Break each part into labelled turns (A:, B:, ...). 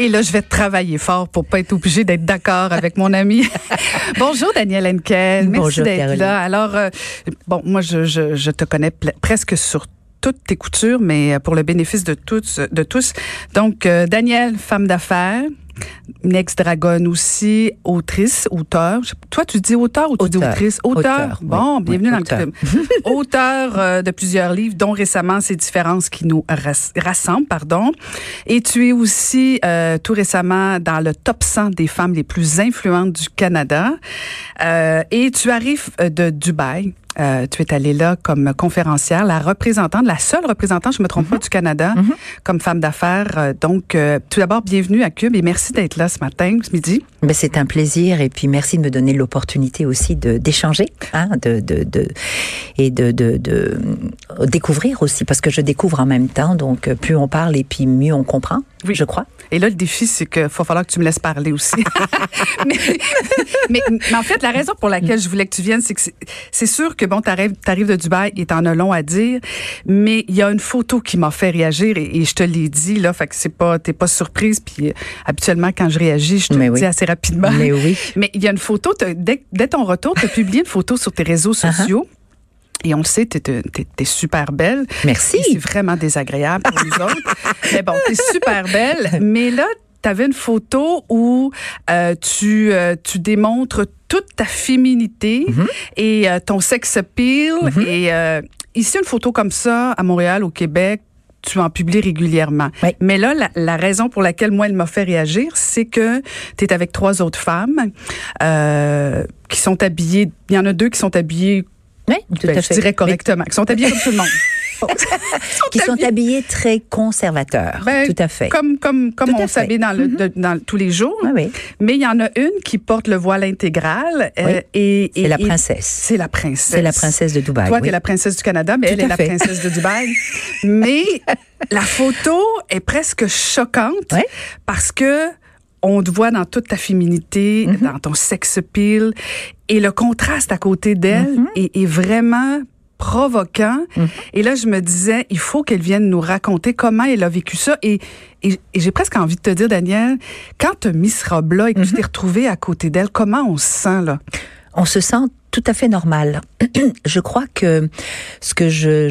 A: Et là, je vais travailler fort pour pas être obligée d'être d'accord avec mon ami. Bonjour, Daniel Henkel. Merci d'être là. Alors, euh, bon, moi, je, je, je te connais presque sur toutes tes coutures, mais pour le bénéfice de tous. De tous. Donc, euh, Daniel, femme d'affaires, une ex-dragonne aussi, autrice, auteur. Toi, tu dis auteur ou tu dis autrice? Auteur? bon, bienvenue dans le club. auteur euh, de plusieurs livres, dont récemment Ces différences qui nous rassemblent, pardon. Et tu es aussi euh, tout récemment dans le top 100 des femmes les plus influentes du Canada. Euh, et tu arrives de Dubaï. Euh, tu es allée là comme conférencière, la représentante, la seule représentante, je me trompe pas, mhm. du Canada, mhm. comme femme d'affaires. Euh, donc, euh, tout d'abord, bienvenue à Cube et merci d'être là ce matin, ce midi.
B: Ben, c'est un plaisir et puis merci de me donner l'opportunité aussi de d'échanger, hein, de, de, de, et de, de, de découvrir aussi, parce que je découvre en même temps. Donc, plus on parle et puis mieux on comprend, oui. je crois.
A: Et là, le défi, c'est qu'il va falloir que tu me laisses parler aussi. mais, mais, mais, en fait, la raison pour laquelle je voulais que tu viennes, c'est que c'est sûr que bon, t'arrives, t'arrives de Dubaï et t'en as long à dire, mais il y a une photo qui m'a fait réagir et, je te l'ai dit là, fait que c'est pas, t'es pas surprise. Puis euh, habituellement, quand je réagis, je te le dis assez rapidement.
B: Mais oui.
A: Mais il y a une photo, dès, dès, ton retour, tu as publié une photo sur tes réseaux uh-huh. sociaux. Et on le sait, t'es es, super belle.
B: Merci.
A: C'est vraiment désagréable pour nous autres. Mais bon, t'es super belle. Mais là, t'avais une photo où euh, tu, euh, tu démontres toute ta féminité mm-hmm. et euh, ton sex appeal. Mm-hmm. Et ici, une photo comme ça, à Montréal, au Québec, tu en publies régulièrement. Mais là, la, la, raison pour laquelle moi, elle m'a fait réagir, c'est que tu es avec trois autres femmes qui sont habillées. Il y en a deux qui sont habillées
B: oui, tout
A: ben, Je dirais correctement. Qui sont habillés comme tout le monde.
B: qui sont habillés très conservateurs. Ben, tout à fait.
A: Comme, comme, comme on s'habille dans, le, mm-hmm. dans tous les jours.
B: Oui,
A: Mais il y en a une qui porte le voile intégral.
B: Euh, et, c'est la princesse.
A: C'est la princesse.
B: C'est la princesse de Dubaï.
A: Toi, tu es la princesse du Canada, mais elle est la princesse de Dubaï. mais la photo est presque choquante parce que on te voit dans toute ta féminité, mm-hmm. dans ton sex appeal, et le contraste à côté d'elle mm-hmm. est, vraiment provoquant. Mm-hmm. Et là, je me disais, il faut qu'elle vienne nous raconter comment elle a vécu ça. Et, et, j'ai presque envie de te dire, Daniel, quand tu as mis ce robe-là et que tu t'es retrouvée à côté d'elle, comment on se sent là?
B: On se sent tout à fait normal. je crois que ce que je,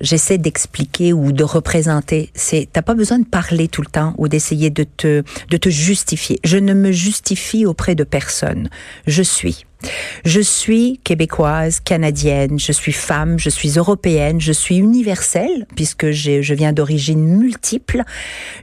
B: j'essaie d'expliquer ou de représenter, c'est t'as pas besoin de parler tout le temps ou d'essayer de te de te justifier. Je ne me justifie auprès de personne. Je suis. Je suis québécoise, canadienne, je suis femme, je suis européenne, je suis universelle puisque je viens d'origines multiples.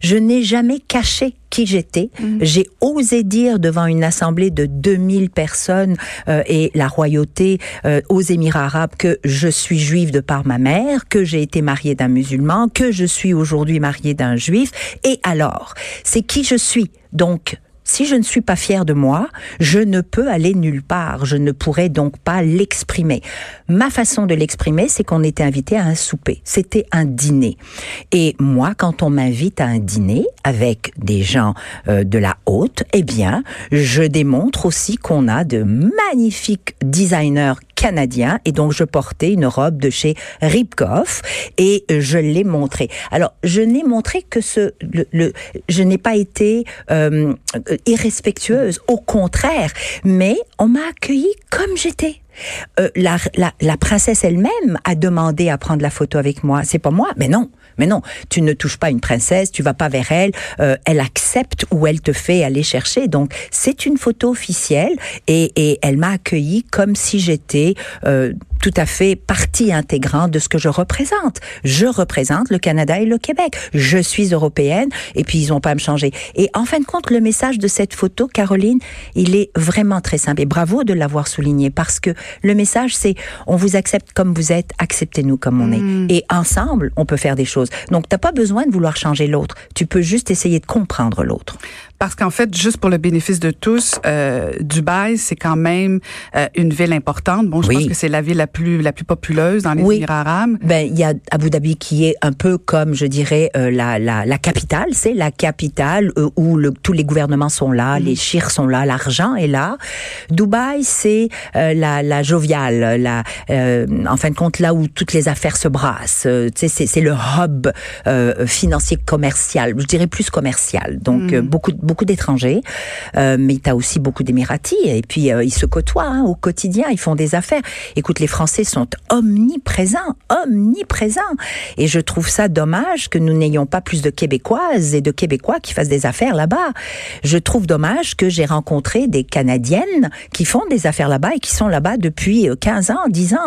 B: Je n'ai jamais caché qui j'étais. Mm. J'ai osé dire devant une assemblée de 2000 personnes euh, et la royauté euh, aux Émirats arabes que je suis juive de par ma mère, que j'ai été mariée d'un musulman, que je suis aujourd'hui mariée d'un juif. Et alors, c'est qui je suis. Donc, si je ne suis pas fière de moi, je ne peux aller nulle part. Je ne pourrais donc pas l'exprimer. Ma façon de l'exprimer, c'est qu'on était invité à un souper. C'était un dîner. Et moi, quand on m'invite à un dîner avec des gens euh, de la haute, eh bien, je démontre aussi qu'on a de magnifiques designers canadien et donc je portais une robe de chez Ripkoff et je l'ai montré. Alors je n'ai montré que ce le, je n'ai pas été euh, irrespectueuse, au contraire, mais on m'a accueilli comme j'étais. Euh, la, la, la, princesse elle-même a demandé à prendre la photo avec moi. C'est pas moi, mais non. Mais non, tu ne touches pas une princesse, tu vas pas vers elle, euh, elle accepte ou elle te fait aller chercher. Donc c'est une photo officielle et, et elle m'a accueilli comme si j'étais euh, tout à fait partie intégrante de ce que je représente. Je représente le Canada et le Québec. Je suis européenne et puis ils n'ont pas à me changer. Et en fin de compte, le message de cette photo, Caroline, il est vraiment très simple. Et bravo de l'avoir souligné parce que le message, c'est on vous accepte comme vous êtes, acceptez-nous comme on est. Hmm. Et ensemble, on peut faire des choses. Donc, t'as pas besoin de vouloir changer l'autre. Tu peux juste essayer de comprendre l'autre.
A: Parce qu'en fait, juste pour le bénéfice de tous, euh, Dubaï, c'est quand même euh, une ville importante. Bon, je pense que c'est la ville la plus la plus populeuse dans les Émirats arabes.
B: Ben il y a Abu Dhabi qui est un peu comme je dirais euh, la, la, la capitale, c'est la capitale euh, où le, tous les gouvernements sont là, mm. les chirs sont là, l'argent est là. Dubaï c'est euh, la, la joviale, la en fin de compte là où toutes les affaires se brassent. c'est c'est le hub financier commercial, je dirais plus commercial. Donc mm. beaucoup beaucoup d'étrangers, mais tu as aussi beaucoup d'émiratis et puis ils se côtoient hein, au quotidien, ils font des affaires. Écoute, les Français sont omniprésents, omniprésents. Et je trouve ça dommage que nous n'ayons pas plus de Québécoises et de Québécois qui fassent des affaires là-bas. Je trouve dommage que j'ai rencontré des Canadiennes qui font des affaires là-bas et qui sont là-bas depuis 15 ans, 10 ans,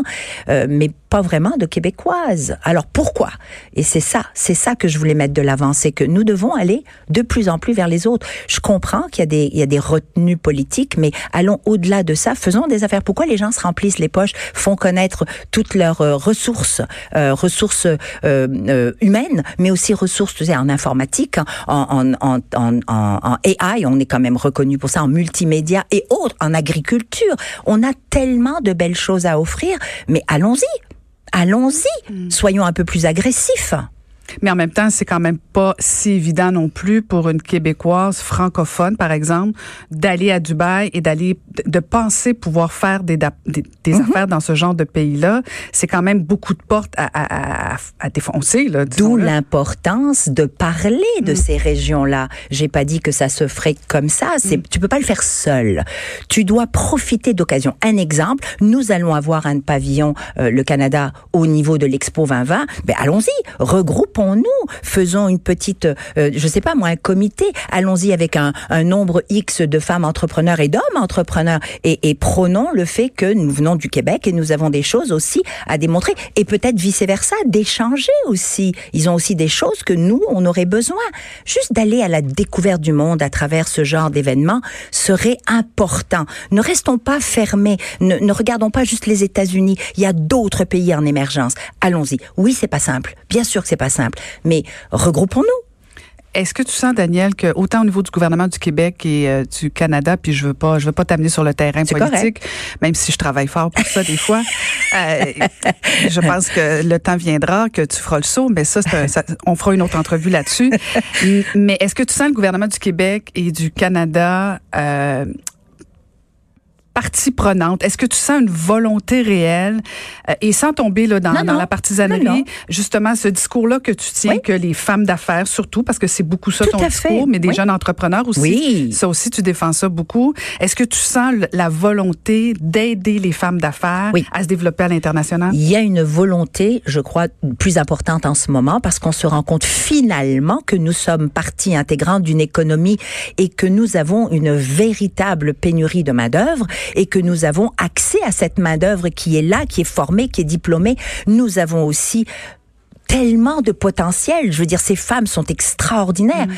B: euh, mais pas vraiment de québécoises. Alors pourquoi? Et c'est ça, c'est ça que je voulais mettre de l'avant, c'est que nous devons aller de plus en plus vers les autres. Je comprends qu'il y a des il y a des retenues politiques, mais allons au-delà de ça, faisons des affaires. Pourquoi les gens se remplissent les poches, font connaître toutes leurs euh, ressources, euh, ressources euh, humaines, mais aussi ressources tu sais, en informatique, en, en, en, en, AI, on est quand même reconnu pour ça, en multimédia et autres, en agriculture. On a tellement de belles choses à offrir, mais allons-y allons-y, mm. soyons un peu plus agressifs.
A: Mais en même temps, c'est quand même pas si évident non plus pour une Québécoise francophone, par exemple, d'aller à Dubaï et d'aller, de penser pouvoir faire des, des, mhm. affaires dans ce genre de pays-là. C'est quand même beaucoup de portes à, à, à, défoncer, là.
B: D'où l'importance de parler de mm. ces régions-là. J'ai pas dit que ça se ferait comme ça. C'est, mm. tu peux pas le faire seul. Tu dois profiter d'occasion. Un exemple, nous allons avoir un pavillon, euh, le Canada, au niveau de l'Expo 2020. Ben, allons-y. Regroupe nous faisons une petite, euh, je sais pas moi, un comité. Allons-y avec un, nombre X de femmes entrepreneurs et d'hommes entrepreneurs et, et prônons le fait que nous venons du Québec et nous avons des choses aussi à démontrer et peut-être vice versa, d'échanger aussi. Ils ont aussi des choses que nous, on aurait besoin. Juste d'aller à la découverte du monde à travers ce genre d'événements serait important. Ne restons pas fermés. Ne, ne regardons pas juste les États-Unis. Il y a d'autres pays en émergence. Allons-y. Oui, c'est pas simple. Bien sûr que c'est pas simple. Mais regroupons-nous.
A: Est-ce que tu sens, Daniel, que autant au niveau du gouvernement du Québec et euh, du Canada, puis je veux pas, je veux pas t'amener sur le terrain politique, même si je travaille fort pour ça des fois, euh, je pense que le temps viendra que tu feras le saut, mais ça, ça on fera une autre entrevue là-dessus. mais est-ce que tu sens le gouvernement du Québec et du Canada euh, partie prenante? Est-ce que tu sens une volonté réelle euh, et sans tomber là, dans, dans la partisanerie, justement ce discours-là que tu tiens, que les femmes d'affaires, surtout, parce que c'est beaucoup ça ton discours, mais des jeunes entrepreneurs aussi, oui. ça aussi tu défends ça beaucoup. Est-ce que tu sens la volonté d'aider les femmes d'affaires à se développer à l'international?
B: Il y a une volonté, je crois, plus importante en ce moment parce qu'on se rend compte finalement que nous sommes partie intégrante d'une économie et que nous avons une véritable pénurie de main-d'œuvre et que nous avons accès à cette main-d'œuvre qui est là, qui est formée, qui est diplômée. Nous avons aussi tellement de potentiel. Je veux dire, ces femmes sont extraordinaires. Mm.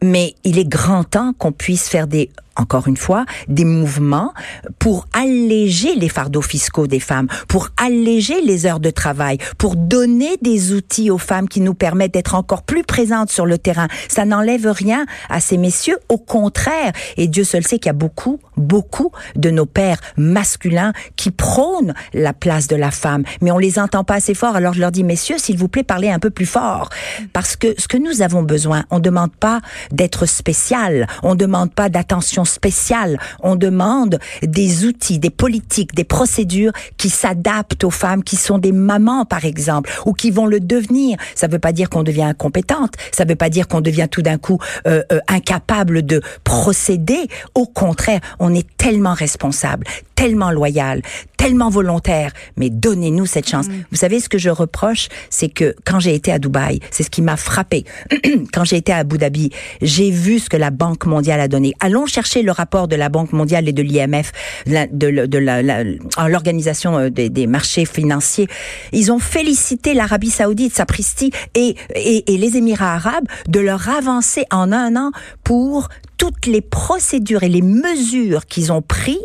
B: Mais il est grand temps qu'on puisse faire des encore une fois, des mouvements pour alléger les fardeaux fiscaux des femmes, pour alléger les heures de travail, pour donner des outils aux femmes qui nous permettent d'être encore plus présentes sur le terrain. Ça n'enlève rien à ces messieurs, au contraire. Et Dieu seul sait qu'il y a beaucoup, beaucoup de nos pères masculins qui prônent la place de la femme, mais on les entend pas assez fort. Alors je leur dis, messieurs, s'il vous plaît, parlez un peu plus fort, parce que ce que nous avons besoin, on demande pas d'être spécial, on demande pas d'attention spéciale. On demande des outils, des politiques, des procédures qui s'adaptent aux femmes qui sont des mamans, par exemple, ou qui vont le devenir. Ça ne veut pas dire qu'on devient incompétente. Ça ne veut pas dire qu'on devient tout d'un coup euh, euh, incapable de procéder. Au contraire, on est tellement responsable, tellement loyal, tellement volontaire, mais donnez-nous cette chance. Mm. Vous savez ce que je reproche, c'est que quand j'ai été à Dubaï, c'est ce qui m'a frappé. quand j'ai été à Abu Dhabi, j'ai vu ce que la Banque mondiale a donné. Allons chercher le rapport de la Banque mondiale et de l'IMF, de, l'organisation euh, des, marchés financiers. Ils ont félicité l'Arabie Saoudite, sapristi, et, et, et les Émirats arabes de leur avancée en un an pour toutes les procédures et les mesures qu'ils ont pris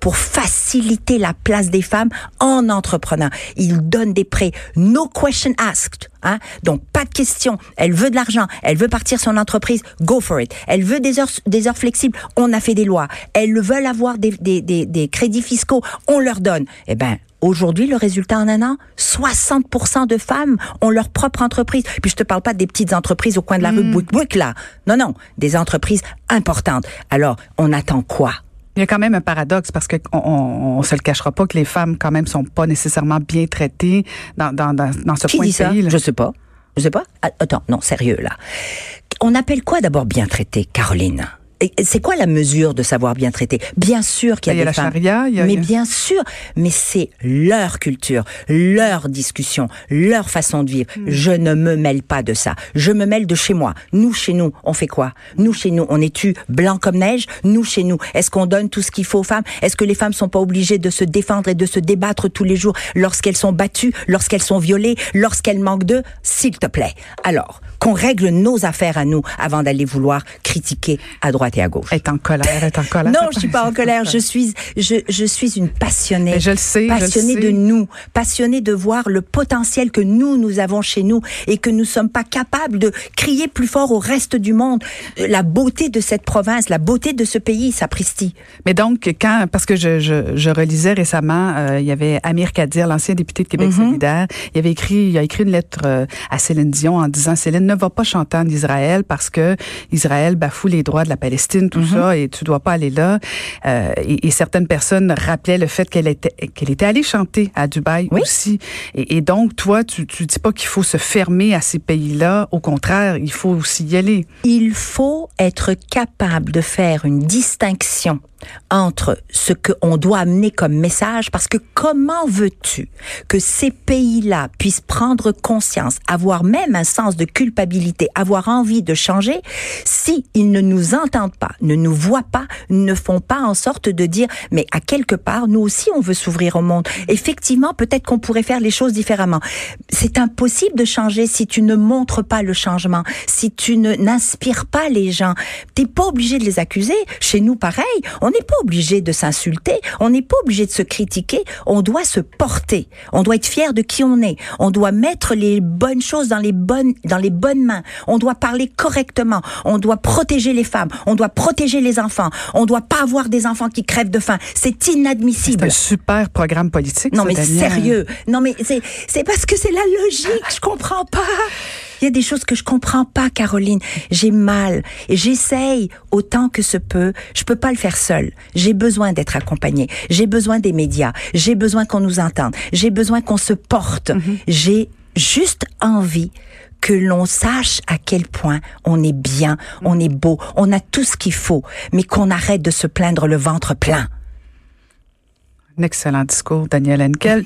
B: pour faciliter la place des femmes en entrepreneur. Ils donnent des prêts, no question asked. Hein? Donc pas de question. Elle veut de l'argent, elle veut partir son entreprise, go for it. Elle veut des heures, des heures flexibles, on a fait des lois. Elles veulent avoir des, des, des, des crédits fiscaux, on leur donne. Eh ben, Aujourd'hui, le résultat en un an, 60% de femmes ont leur propre entreprise. Puis je te parle pas des petites entreprises au coin de la rue mm. Bouic là. Non, non, des entreprises importantes. Alors, on attend quoi?
A: Il y a quand même un paradoxe parce qu'on on, se le cachera pas que les femmes quand même sont pas nécessairement bien traitées dans, dans, dans, dans ce
B: Qui
A: point
B: dit
A: de
B: ça?
A: pays.
B: Je sais pas. Je sais pas. Ah, attends, non, sérieux là. On appelle quoi d'abord bien traité, Caroline? C'est quoi la mesure de savoir bien traiter? Bien sûr qu'il y a,
A: il y a
B: des
A: la
B: femmes,
A: charia, il y a,
B: mais
A: il y a...
B: bien sûr, mais c'est leur culture, leur discussion, leur façon de vivre.
A: Hmm.
B: Je ne me mêle pas de ça. Je me mêle de chez moi. Nous, chez nous, on fait quoi? Nous, chez nous, on est-tu blanc comme neige Nous, chez nous, est-ce qu'on donne tout ce qu'il faut aux femmes? Est-ce que les femmes sont pas obligées de se défendre et de se débattre tous les jours lorsqu'elles sont battues, lorsqu'elles sont violées, lorsqu'elles manquent d'eux? S'il te plaît. Alors, qu'on règle nos affaires à nous avant d'aller vouloir critiquer à droite et à gauche.
A: Est en colère, est en colère.
B: Non, je suis pas en colère. Je suis, je, je suis une passionnée.
A: Mais je le sais.
B: Passionnée
A: je le sais.
B: de nous, passionnée de voir le potentiel que nous nous avons chez nous et que nous sommes pas capables de crier plus fort au reste du monde la beauté de cette province, la beauté de ce pays, sapristi.
A: Mais donc quand, parce que je, je, je relisais récemment, euh, il y avait Amir Kadir, l'ancien député de Québec
B: Mhm.
A: solidaire, il avait écrit, il a écrit une lettre euh, à Céline Dion en disant Céline ne va pas chanter en Israël parce que Israël bafoue les droits de la Palestine, tout
B: Mhm.
A: ça, et tu dois pas aller là. Euh, et, et certaines personnes rappelaient le fait qu'elle était qu'elle était allée chanter à Dubaï
B: Oui.
A: aussi. Et, et donc toi, tu tu dis pas qu'il faut se fermer à ces pays-là. Au contraire, il faut aussi y aller.
B: Il faut être capable de faire une distinction entre ce qu'on doit amener comme message, parce que comment veux-tu que ces pays-là puissent prendre conscience, avoir même un sens de avoir envie de changer, si ne nous entendent pas, ne nous voient pas, ne font pas en sorte de dire, mais à quelque part, nous aussi, on veut s'ouvrir au monde. Effectivement, peut-être qu'on pourrait faire les choses différemment. C'est impossible de changer si tu ne montres pas le changement, si tu n'inspires pas les gens. T'es pas obligé de les accuser. Chez nous, pareil, on n'est pas obligé de s'insulter, on n'est pas obligé de se critiquer. On doit se porter. On doit être fier de qui on est. On doit mettre les bonnes choses dans les bonnes dans les bonnes mains. On doit parler correctement. On doit protéger les femmes. On doit protéger les enfants. On doit pas avoir des enfants qui crèvent de faim. C'est
A: C'est
B: inadmissible.
A: un super programme politique.
B: Non
A: ça,
B: mais
A: Daniel.
B: sérieux. Non mais c'est c'est parce que c'est la logique. Je comprends pas. Il y a des choses que je comprends pas, Caroline. J'ai mal et j'essaye autant que se peut. Je peux pas le faire seule. J'ai besoin d'être accompagnée. J'ai besoin des médias. J'ai besoin qu'on nous entende. J'ai besoin qu'on se porte. J'ai juste envie que l'on sache à quel point on est bien, on est beau, on a tout ce qu'il faut, mais qu'on arrête de se plaindre le ventre plein.
A: Un excellent discours, Daniel Henkel.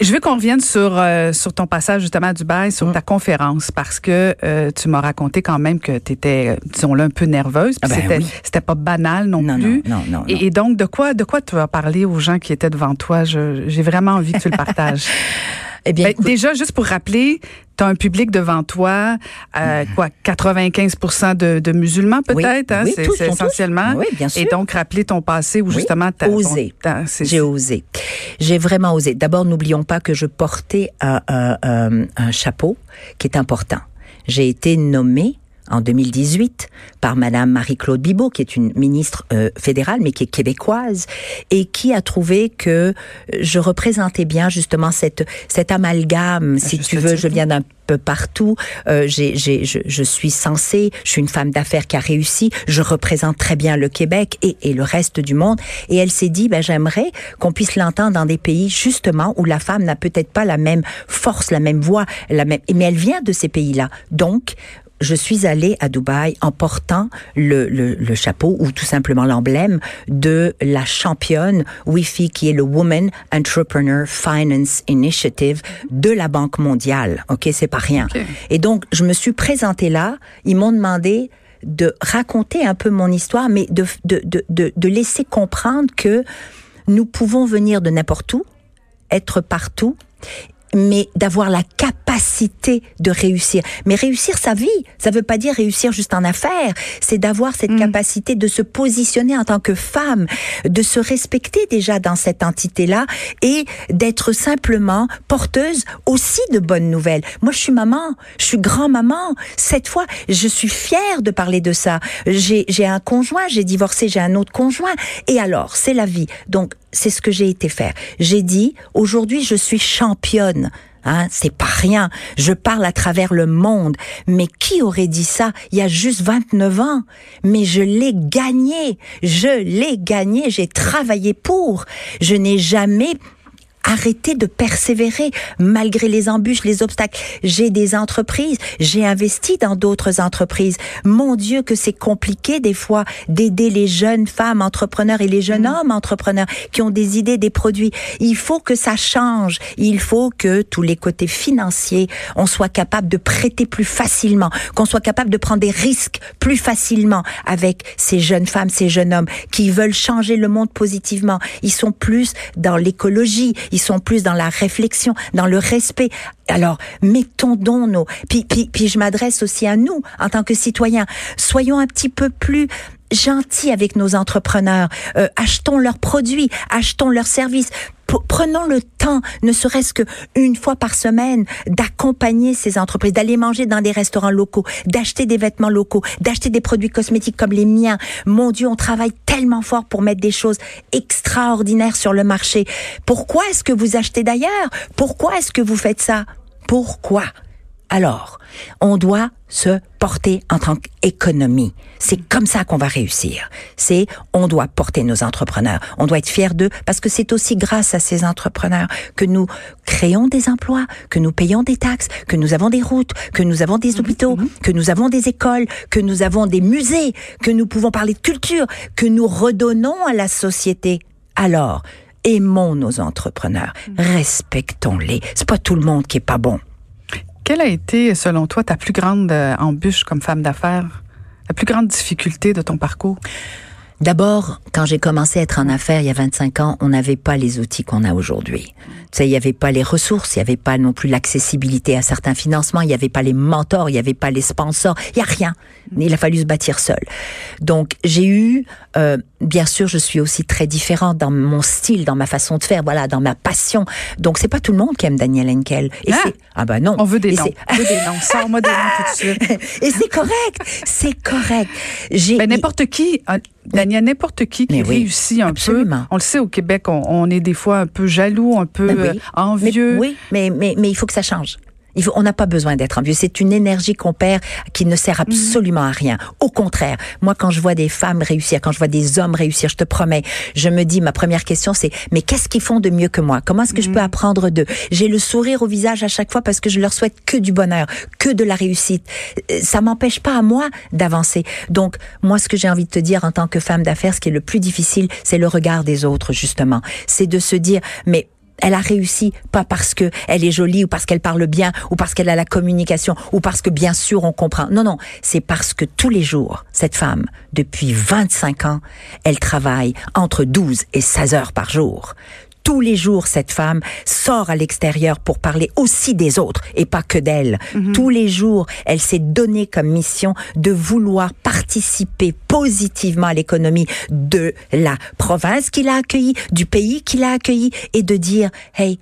A: Je veux qu'on revienne sur euh, sur ton passage justement à Dubaï, sur ta conférence, parce que euh, tu m'as raconté quand même que tu étais, disons-le, un peu nerveuse.
B: Ah ben
A: c'était
B: oui.
A: c'était pas banal non,
B: Non,
A: plus.
B: non, non.
A: Et, et donc, de quoi de quoi tu as parlé aux gens qui étaient devant toi? J'ai vraiment envie que tu le partages.
B: Eh bien,
A: Ben,
B: écoute-
A: déjà, juste pour rappeler, tu as un public devant toi, euh, quoi, 95 de, de musulmans
B: Oui,
A: peut-être, hein?
B: oui,
A: c'est essentiellement.
B: Oui, bien sûr.
A: Et donc, rappeler ton passé où
B: Oui,
A: justement t'as
B: osé. J'ai osé. J'ai vraiment osé. D'abord, n'oublions pas que je portais un, un- un- un chapeau qui est important. J'ai été nommée en 2018 par Madame Marie-Claude Bibeau, qui est une ministre euh, fédérale, mais qui est québécoise, et qui a trouvé que je représentais bien justement cette, cet amalgame, si
A: juste
B: tu veux, je viens d'un peu partout. Euh, j'ai, j'ai, je, je suis censée, je suis une femme d'affaires qui a réussi, je représente très bien le Québec et, et le reste du monde. Et elle s'est dit, ben, j'aimerais qu'on puisse l'entendre dans des pays justement où la femme n'a peut-être pas la même force, la même voix, la même, mais elle vient de ces pays-là. Donc, je suis allée à Dubaï en portant le, le, le chapeau ou tout simplement l'emblème de la championne WIFI qui est le Women Entrepreneur Finance Initiative de la Banque mondiale. OK, c'est pas rien. Et donc, je me suis présentée là. Ils m'ont demandé de raconter un peu mon histoire, mais de, de, de, de, de laisser comprendre que nous pouvons venir de n'importe où, être partout, mais d'avoir la capacité de réussir. Mais réussir sa vie, ça veut pas dire réussir juste en affaires, c'est d'avoir cette mm. capacité de se positionner en tant que femme, de se respecter déjà dans cette entité-là et d'être simplement porteuse aussi de bonnes nouvelles. Moi, je suis maman, je suis grand-maman. Cette fois, je suis fière de parler de ça. J'ai un conjoint, j'ai divorcé, j'ai un autre conjoint. Et alors, c'est la vie. Donc, c'est ce que j'ai été faire. J'ai dit, aujourd'hui, je suis championne. Hein, c'est pas rien. Je parle à travers le monde. Mais qui aurait dit ça il y a juste 29 ans? Mais je l'ai gagné. Je l'ai gagné. J'ai travaillé pour. Je n'ai jamais arrêter de persévérer malgré les embûches, les obstacles. J'ai des entreprises, j'ai investi dans d'autres entreprises. Mon Dieu, que c'est compliqué des fois d'aider les jeunes femmes entrepreneurs et les jeunes mm. hommes entrepreneurs qui ont des idées, des produits. Il faut que ça change. Il faut que tous les côtés financiers, on soit capable de prêter plus facilement, qu'on soit capable de prendre des risques plus facilement avec ces jeunes femmes, ces jeunes hommes qui veulent changer le monde positivement. Ils sont plus dans l'écologie, ils sont plus dans la réflexion, dans le respect. Alors, mettons donc nos... Puis, puis, puis je m'adresse aussi à nous, en tant que citoyens. Soyons un petit peu plus gentils avec nos entrepreneurs. Euh, achetons leurs produits, achetons leurs services prenons le temps, ne serait-ce que une fois par semaine, d'accompagner ces entreprises, d'aller manger dans des restaurants locaux, d'acheter des vêtements locaux, d'acheter des produits cosmétiques comme les miens. Mon Dieu, on travaille tellement fort pour mettre des choses extraordinaires sur le marché. Pourquoi est-ce que vous achetez d'ailleurs? Pourquoi est-ce que vous faites ça? Pourquoi? Alors, on doit se porter en tant qu'économie. C'est comme ça qu'on va réussir. C'est, on doit porter nos entrepreneurs. On doit être fiers d'eux parce que c'est aussi grâce à ces entrepreneurs que nous créons des emplois, que nous payons des taxes, que nous avons des routes, que nous avons des mhm, hôpitaux, mhm. que nous avons des écoles, que nous avons des musées, que nous pouvons parler de culture, que nous redonnons à la société. Alors, aimons nos entrepreneurs, mhm. respectons-les. C'est pas tout le monde qui est pas bon.
A: Quelle a été, selon toi, ta plus grande euh, embûche comme femme d'affaires? La plus grande difficulté de ton parcours?
B: D'abord, quand j'ai commencé à être en affaires il y a 25 ans, on n'avait pas les outils qu'on a aujourd'hui. Tu sais, il n'y avait pas les ressources, il n'y avait pas non plus l'accessibilité à certains financements, il n'y avait pas les mentors, il n'y avait pas les sponsors, il n'y a rien. Il a fallu se bâtir seul. Donc, j'ai eu, euh, bien sûr, je suis aussi très différente dans mon style, dans ma façon de faire, voilà, dans ma passion. Donc, c'est pas tout le monde qui aime Daniel Henkel.
A: Et ah, ah ben non. On veut des noms. On veut des noms. Sors-moi des noms tout de suite.
B: Et c'est correct. C'est correct.
A: J'ai. Ben, n'importe qui. Daniel, n'importe qui qui réussit un peu. On le sait au Québec, on, est des fois un peu jaloux, un peu ben euh, envieux.
B: oui, mais, mais, mais il faut que ça change on n'a pas besoin d'être envieux. C'est une énergie qu'on perd qui ne sert absolument à rien. Au contraire, moi, quand je vois des femmes réussir, quand je vois des hommes réussir, je te promets, je me dis, ma première question, c'est, mais qu'est-ce qu'ils font de mieux que moi? Comment est-ce que je peux mm. apprendre d'eux? J'ai le sourire au visage à chaque fois parce que je leur souhaite que du bonheur, que de la réussite. Euh, ça m'empêche pas à moi d'avancer. Donc, moi, ce que j'ai envie de te dire en tant que femme d'affaires, ce qui est le plus difficile, c'est le regard des autres, justement. C'est de se dire, mais elle a réussi pas parce que elle est jolie ou parce qu'elle parle bien ou parce qu'elle a la communication ou parce que bien sûr on comprend. Non non, c'est parce que tous les jours cette femme depuis 25 ans, elle travaille entre 12 et 16 heures par jour tous les jours, cette femme sort à l'extérieur pour parler aussi des autres et pas que d'elle. Mhm. Tous les jours, elle s'est donnée comme mission de vouloir participer positivement à l'économie de la province qu'il a accueillie, du pays qu'il a accueilli et de dire, hey,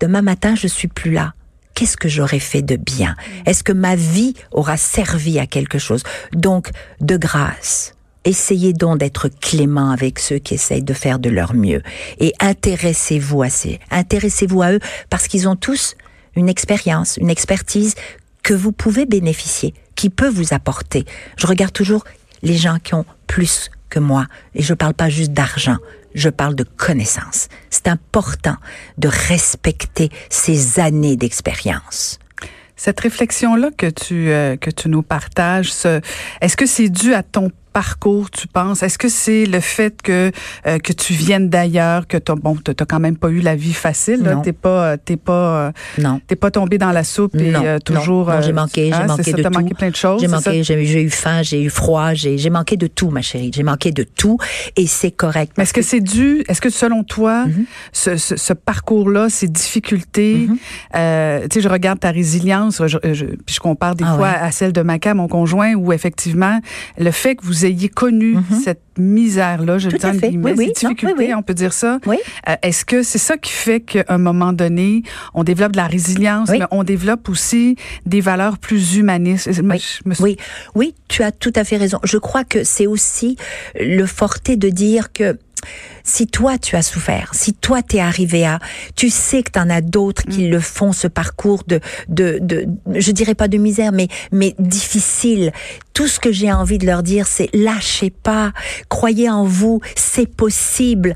B: demain matin, je suis plus là qu'est-ce que j'aurais fait de bien? Mhm. Est-ce que ma vie aura servi à quelque chose Donc, de grâce, essayez donc d'être clément avec ceux qui essayent de faire de leur mieux et intéressez-vous à ces, intéressez-vous à eux parce qu'ils ont tous une expérience, une expertise que vous pouvez bénéficier, qui peut vous apporter. Je regarde toujours les gens qui ont plus que moi et je parle pas juste d'argent, je parle de connaissances. C'est important de respecter ces années d'expérience.
A: Cette réflexion-là que tu, euh, que tu nous partages, est-ce que c'est dû à ton parcours, tu penses? Est-ce que c'est le fait que euh, que tu viennes d'ailleurs, que t'as bon, t'as quand même pas eu la vie facile, là, t'es pas, t'es pas, non, t'es pas tombé dans la soupe et toujours.
B: Non, j'ai manqué, j'ai manqué de
A: tout.
B: manqué
A: plein de choses.
B: J'ai manqué, j'ai eu faim, j'ai eu froid, j'ai j'ai manqué de tout, ma chérie. J'ai manqué de tout et c'est correct.
A: Mais est-ce que, c'est dû, est-ce que selon toi, mm-hmm. ce, ce, ce parcours-là, ces difficultés, mm-hmm. euh, tu sais, je regarde ta résilience, je, je, puis je compare des ah fois à celle de Maca, mon conjoint, où effectivement, le fait que vous ayez connu mm-hmm. cette misère-là, je
B: le
A: dis
B: guillemets,
A: oui, difficultés, on peut dire ça.
B: Oui.
A: Euh, est-ce que c'est ça qui fait qu'à un moment donné, on développe de la résilience, mais on développe aussi des valeurs plus humanistes?
B: Oui. oui, oui, tu as tout à fait raison. Je crois que c'est aussi le forté de dire que si toi tu as souffert, si toi t'es arrivé à, tu sais que t'en as d'autres qui mm. le font ce parcours de, de, de, je dirais pas de misère, mais, mais difficile. Tout ce que j'ai envie de leur dire, c'est lâchez pas, croyez en vous, c'est possible.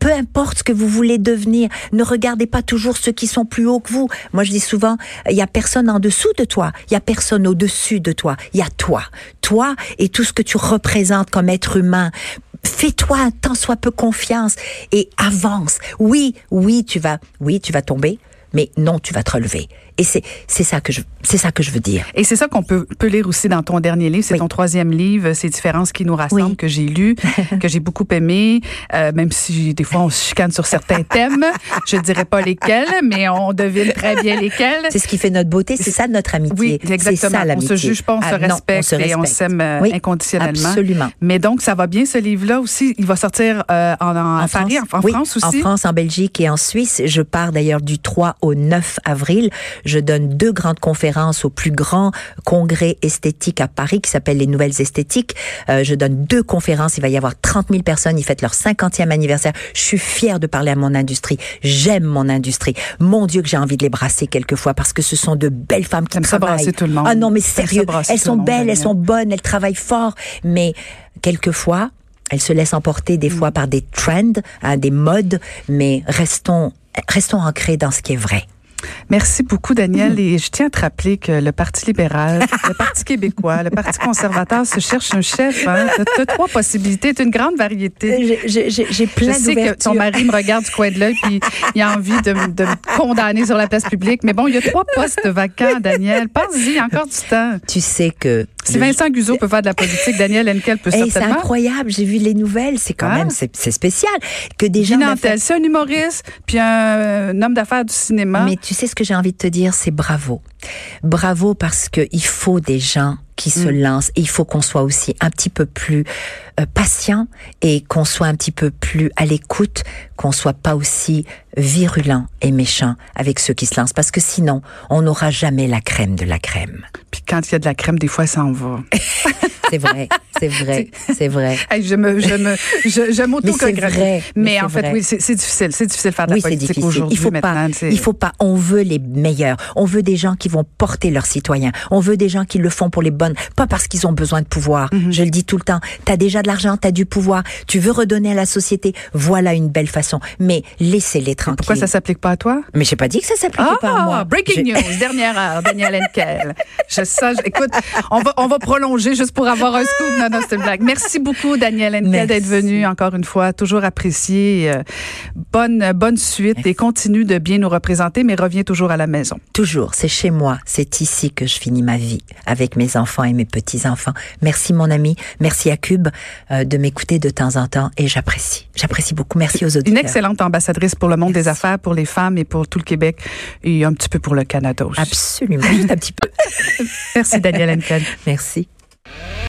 B: Peu importe ce que vous voulez devenir, ne regardez pas toujours ceux qui sont plus hauts que vous. Moi, je dis souvent, il y a personne en dessous de toi, il y a personne au-dessus de toi, il y a toi, toi et tout ce que tu représentes comme être humain fais-toi tant soit peu confiance et avance. Oui, oui, tu vas, oui, tu vas tomber, mais non, tu vas te relever. Et c'est c'est ça que je c'est ça que je veux dire.
A: Et c'est ça qu'on peut peut lire aussi dans ton dernier livre, c'est ton troisième livre, ces différences qui nous rassemblent que j'ai lu, que j'ai beaucoup aimé, euh, même si des fois on se chicane sur certains thèmes, je dirais pas lesquels, mais on devine très bien lesquels.
B: C'est ce qui fait notre beauté, c'est ça notre amitié.
A: Oui, exactement. Ça, on se juge pas, on, se, ah, respecte et on s'aime euh, inconditionnellement.
B: Absolument.
A: Mais donc ça va bien ce livre-là aussi, il va sortir euh, en, en, Paris, en, France aussi?
B: En France, en Belgique et en Suisse. Je pars d'ailleurs du 3 au 9 avril. Je donne deux grandes conférences au plus grand congrès esthétique à Paris qui s'appelle les Nouvelles Esthétiques. Euh, je donne deux conférences. Il va y avoir 30 000 personnes. Ils fêtent leur 50e anniversaire. Je suis fière de parler à mon industrie. J'aime mon industrie. Mon Dieu que j'ai envie de les brasser quelquefois parce que ce sont de belles femmes qui travaillent.
A: Tout le monde.
B: Ah non, mais sérieux. Elles sont belles, elles sont bonnes, elles travaillent fort. Mais quelquefois, elles se laissent emporter des fois mm. par des trends, hein, des modes, mais restons, restons ancrés dans ce qui est vrai.
A: Merci beaucoup, Daniel. Mhm. Et je tiens à te rappeler que le Parti libéral, le Parti québécois, le Parti conservateur se cherche un chef. Hein. Tu as trois possibilités, tu une grande variété.
B: J'ai plein
A: Je sais que ton mari me regarde du coin de l'œil puis il a envie de, de, me condamner sur la place publique. Mais bon, il y a trois postes vacants, Daniel. Pense-y, encore du temps.
B: Tu sais que
A: si Vincent Guzzo peut faire de la politique, Daniel Henkel peut certainement.
B: C'est incroyable. J'ai vu les nouvelles. C'est quand ah. même, c'est spécial que des gens.
A: c'est un humoriste, puis un, homme d'affaires du cinéma.
B: Mais tu sais ce que j'ai envie de te dire, c'est bravo. Bravo parce que il faut des gens qui se mm. lancent. Et il faut qu'on soit aussi un petit peu plus patient et qu'on soit un petit peu plus à l'écoute, qu'on soit pas aussi virulent et méchant avec ceux qui se lancent, parce que sinon, on n'aura jamais la crème de la crème.
A: Puis quand il y a de la crème, des fois, ça en va.
B: c'est vrai, c'est vrai, c'est vrai.
A: je me, je me, je, je m'auto
B: Mais c'est vrai.
A: Mais, en fait, oui, c'est difficile, c'est difficile de faire de
B: la
A: politique aujourd'hui.
B: Il faut pas, il faut pas. On veut les meilleurs. On veut des gens qui vont porter leurs citoyens. On veut des gens qui le font pour les bonnes, pas parce qu'ils ont besoin de pouvoir. Mhm. Je le dis tout le temps. T'as déjà de l'argent, t'as du pouvoir. Tu veux redonner à la société. Voilà une belle façon. Mais laissez-les tranquilles.
A: Pourquoi ça s'applique pas à toi?
B: Mais j'ai pas dit que ça s'appliquait pas à moi.
A: Breaking news, dernière heure, Daniel Henkel. Je sais, écoute, on va, on va prolonger juste pour avoir un scoop. Non, non, c'est une blague. Merci beaucoup, Daniel Henkel, d'être venu encore une fois. Toujours apprécié. Euh, bonne, bonne suite et continue de bien nous représenter, mais reviens toujours à la maison.
B: Toujours. C'est chez moi. C'est ici que je finis ma vie avec mes enfants et mes petits-enfants. Merci, mon ami. Merci à Cube euh, de m'écouter de temps en temps et j'apprécie. J'apprécie beaucoup. Merci aux auditeurs.
A: Une excellente ambassadrice pour le monde des affaires, pour les femmes et pour tout le Québec et un petit peu pour le Canada aussi.
B: Absolument. Juste un petit peu.
A: Merci, Danielle Henkel.
B: Merci.